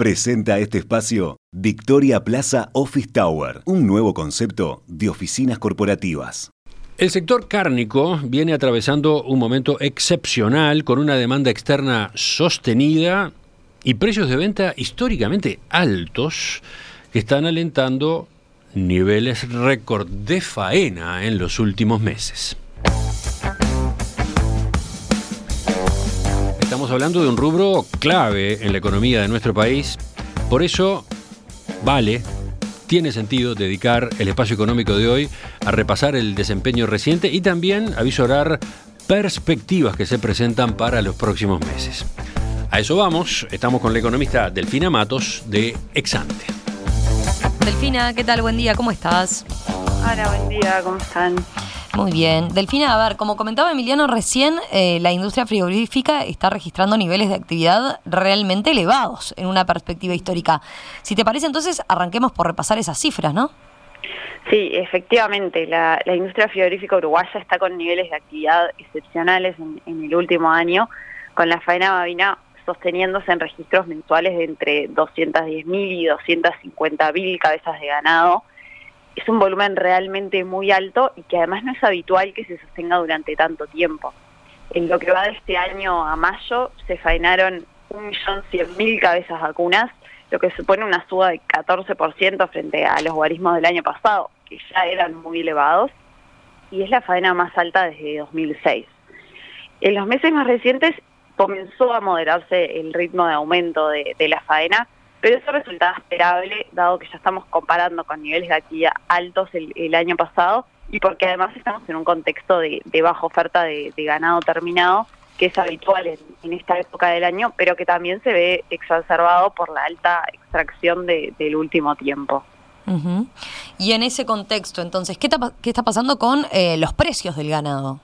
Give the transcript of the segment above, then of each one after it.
Presenta este espacio Victoria Plaza Office Tower, un nuevo concepto de oficinas corporativas. El sector cárnico viene atravesando un momento excepcional con una demanda externa sostenida y precios de venta históricamente altos que están alentando niveles récord de faena en los últimos meses. Estamos hablando de un rubro clave en la economía de nuestro país. Por eso, vale, tiene sentido dedicar el espacio económico de hoy a repasar el desempeño reciente y también a visorar perspectivas que se presentan para los próximos meses. A eso vamos, estamos con la economista Delfina Matos de Exante. Delfina, ¿qué tal? Buen día, ¿cómo estás? Hola, buen día, ¿cómo están? Muy bien. Delfina, a ver, como comentaba Emiliano recién, eh, la industria frigorífica está registrando niveles de actividad realmente elevados en una perspectiva histórica. Si te parece, entonces arranquemos por repasar esas cifras, ¿no? Sí, efectivamente, la, industria frigorífica uruguaya está con niveles de actividad excepcionales en, en el último año, con la faena babina sosteniéndose en registros mensuales de entre 210.000 y 250.000 cabezas de ganado es un volumen realmente muy alto y que además no es habitual que se sostenga durante tanto tiempo. En lo que va de este año a mayo se faenaron 1.100.000 cabezas vacunas, lo que supone una suba de 14% frente a los guarismos del año pasado, que ya eran muy elevados, y es la faena más alta desde 2006. En los meses más recientes comenzó a moderarse el ritmo de aumento de, de la faena, pero eso resultaba esperable, dado que ya estamos comparando con niveles de actividad altos el, año pasado y porque además estamos en un contexto de, baja oferta de, ganado terminado, que es habitual en, esta época del año, pero que también se ve exacerbado por la alta extracción del último tiempo. Y en ese contexto, entonces, ¿qué está, qué está pasando con eh, los precios del ganado?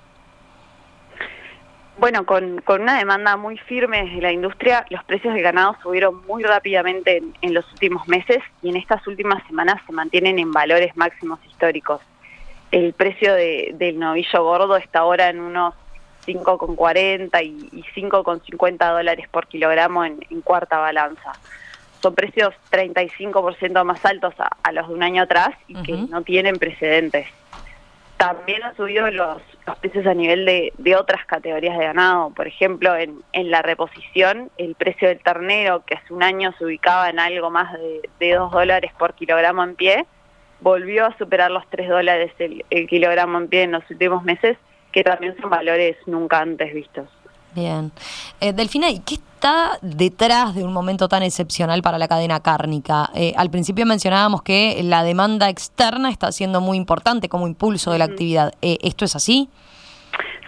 Bueno, con, una demanda muy firme desde la industria, los precios del ganado subieron muy rápidamente en, los últimos meses y en estas últimas semanas se mantienen en valores máximos históricos. El precio del novillo gordo está ahora en unos 5,40 y, 5,50 dólares por kilogramo en, cuarta balanza. Son precios 35% más altos a, los de un año atrás y que no tienen precedentes. También han subido los, precios a nivel de, otras categorías de ganado. Por ejemplo, en, la reposición, el precio del ternero, que hace un año se ubicaba en algo más de, de 2 dólares por kilogramo en pie, volvió a superar los 3 dólares el kilogramo en pie en los últimos meses, que también son valores nunca antes vistos. Bien. Eh, Delfina, ¿y qué está detrás de un momento tan excepcional para la cadena cárnica? Eh, al principio mencionábamos que la demanda externa está siendo muy importante como impulso de la actividad. Eh, ¿Esto es así?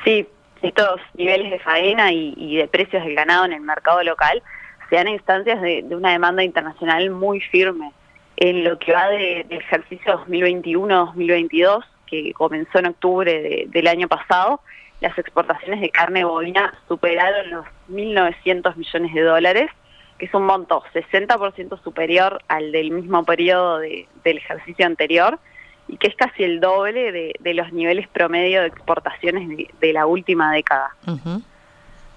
Sí, estos niveles de faena y, de precios del ganado en el mercado local se dan instancias de, una demanda internacional muy firme. En lo que va del ejercicio 2021-2022, que comenzó en octubre del año pasado, las exportaciones de carne bovina superaron los 1.900 millones de dólares, que es un monto 60% superior al del mismo periodo del ejercicio anterior y que es casi el doble de, los niveles promedio de exportaciones de, la última década.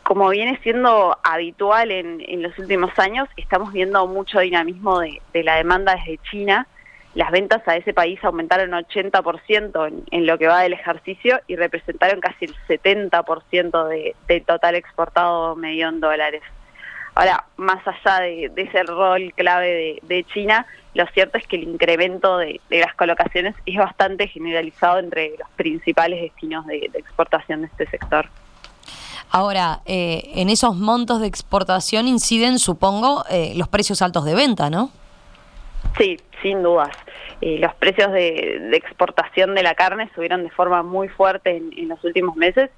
Como viene siendo habitual en, los últimos años, estamos viendo mucho dinamismo de la demanda desde China, las ventas a ese país aumentaron 80% en, en lo que va del ejercicio y representaron casi el 70% de, del total exportado medio en dólares. Ahora, más allá de, ese rol clave de, China, lo cierto es que el incremento de, las colocaciones es bastante generalizado entre los principales destinos de, exportación de este sector. Ahora, eh, en esos montos de exportación inciden, supongo, eh, los precios altos de venta, ¿no? Sí, sin dudas. Eh, los precios de, exportación de la carne subieron de forma muy fuerte en, los últimos meses,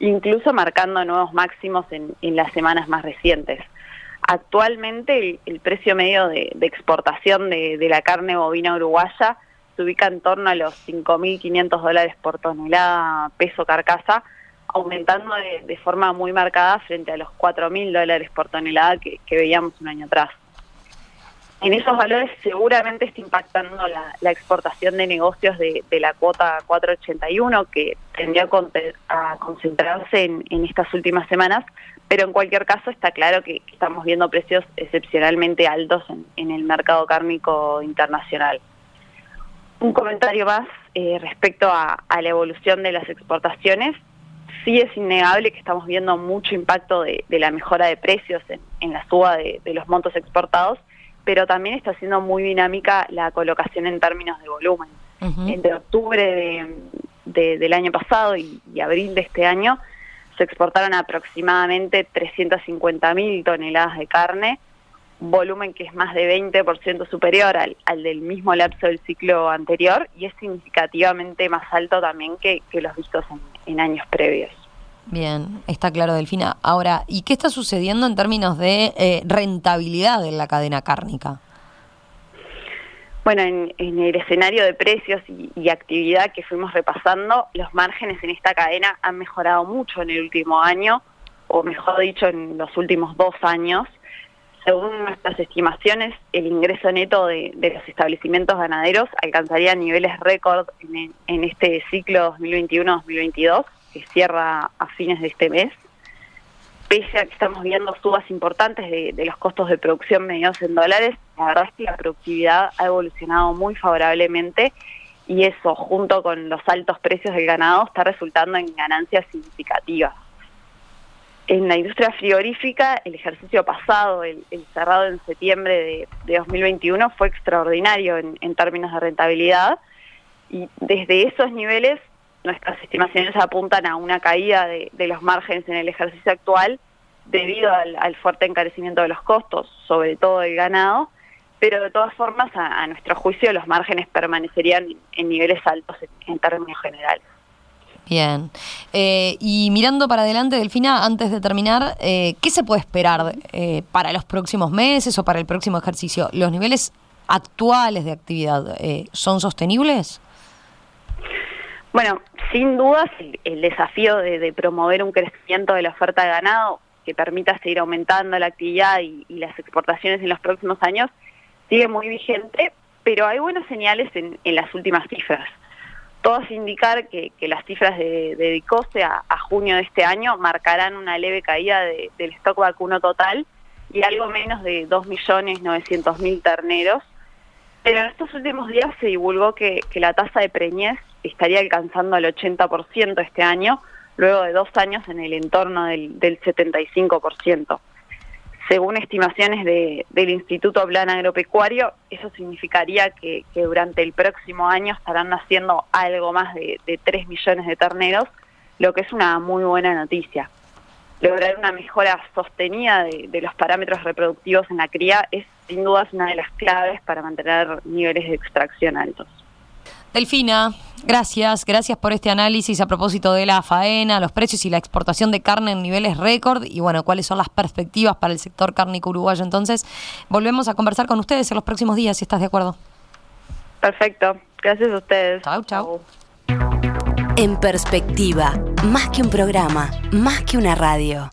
incluso marcando nuevos máximos en, las semanas más recientes. Actualmente el, precio medio de, exportación de, la carne bovina uruguaya se ubica en torno a los 5.500 dólares por tonelada peso carcasa, aumentando de, forma muy marcada frente a los 4.000 dólares por tonelada que veíamos un año atrás en esos valores seguramente está impactando la, exportación de negocios de, la cuota 481 que tendría a concentrarse en, estas últimas semanas, pero en cualquier caso está claro que estamos viendo precios excepcionalmente altos en, el mercado cárnico internacional. Un comentario más eh, respecto a, la evolución de las exportaciones. Sí es innegable que estamos viendo mucho impacto de, la mejora de precios en, la suba de, los montos exportados, pero también está siendo muy dinámica la colocación en términos de volumen. Entre octubre del año pasado y abril de este año, se exportaron aproximadamente 350.000 toneladas de carne, volumen que es más de 20% superior al, del mismo lapso del ciclo anterior y es significativamente más alto también que, los vistos en, años previos. Bien, está claro, Delfina. Ahora, ¿y qué está sucediendo en términos de eh, rentabilidad en la cadena cárnica? Bueno, en, el escenario de precios y, actividad que fuimos repasando, los márgenes en esta cadena han mejorado mucho en el último año, o mejor dicho, en los últimos dos años. Según nuestras estimaciones, el ingreso neto de, los establecimientos ganaderos alcanzaría niveles récord en, en este ciclo 2021-2022, que cierra a fines de este mes pese a que estamos viendo subas importantes de, los costos de producción medidos en dólares, la verdad es que la productividad ha evolucionado muy favorablemente y eso, junto con los altos precios del ganado, está resultando en ganancias significativas. En la industria frigorífica, el ejercicio pasado, el, cerrado en septiembre de, 2021, fue extraordinario en, términos de rentabilidad y desde esos niveles nuestras estimaciones apuntan a una caída de, los márgenes en el ejercicio actual debido al, fuerte encarecimiento de los costos, sobre todo del ganado, pero de todas formas, a, nuestro juicio, los márgenes permanecerían en niveles altos en, términos generales. Bien. Eh, y mirando para adelante, Delfina, antes de terminar, eh, ¿qué se puede esperar eh, para los próximos meses o para el próximo ejercicio? ¿Los niveles actuales de actividad son sostenibles? Bueno, sin dudas el, desafío de, promover un crecimiento de la oferta de ganado que permita seguir aumentando la actividad y, las exportaciones en los próximos años sigue muy vigente, pero hay buenas señales en, las últimas cifras. Todas indicar que, las cifras de, de Dicose a, junio de este año marcarán una leve caída del stock vacuno total y algo menos de 2.900.000 terneros. Pero en estos últimos días se divulgó que, que la tasa de preñez estaría alcanzando el 80% este año, luego de dos años en el entorno del, 75%. Según estimaciones del Instituto Plan Agropecuario, eso significaría que, durante el próximo año estarán naciendo algo más de, 3 millones de terneros, lo que es una muy buena noticia. Lograr una mejora sostenida de, los parámetros reproductivos en la cría es sin duda una de las claves para mantener niveles de extracción altos. Delfina, gracias, gracias por este análisis a propósito de la faena, los precios y la exportación de carne en niveles récord y bueno, cuáles son las perspectivas para el sector cárnico uruguayo. Entonces, volvemos a conversar con ustedes en los próximos días, si estás de acuerdo. Perfecto, gracias a ustedes. Chau, chau. En perspectiva, más que un programa, más que una radio.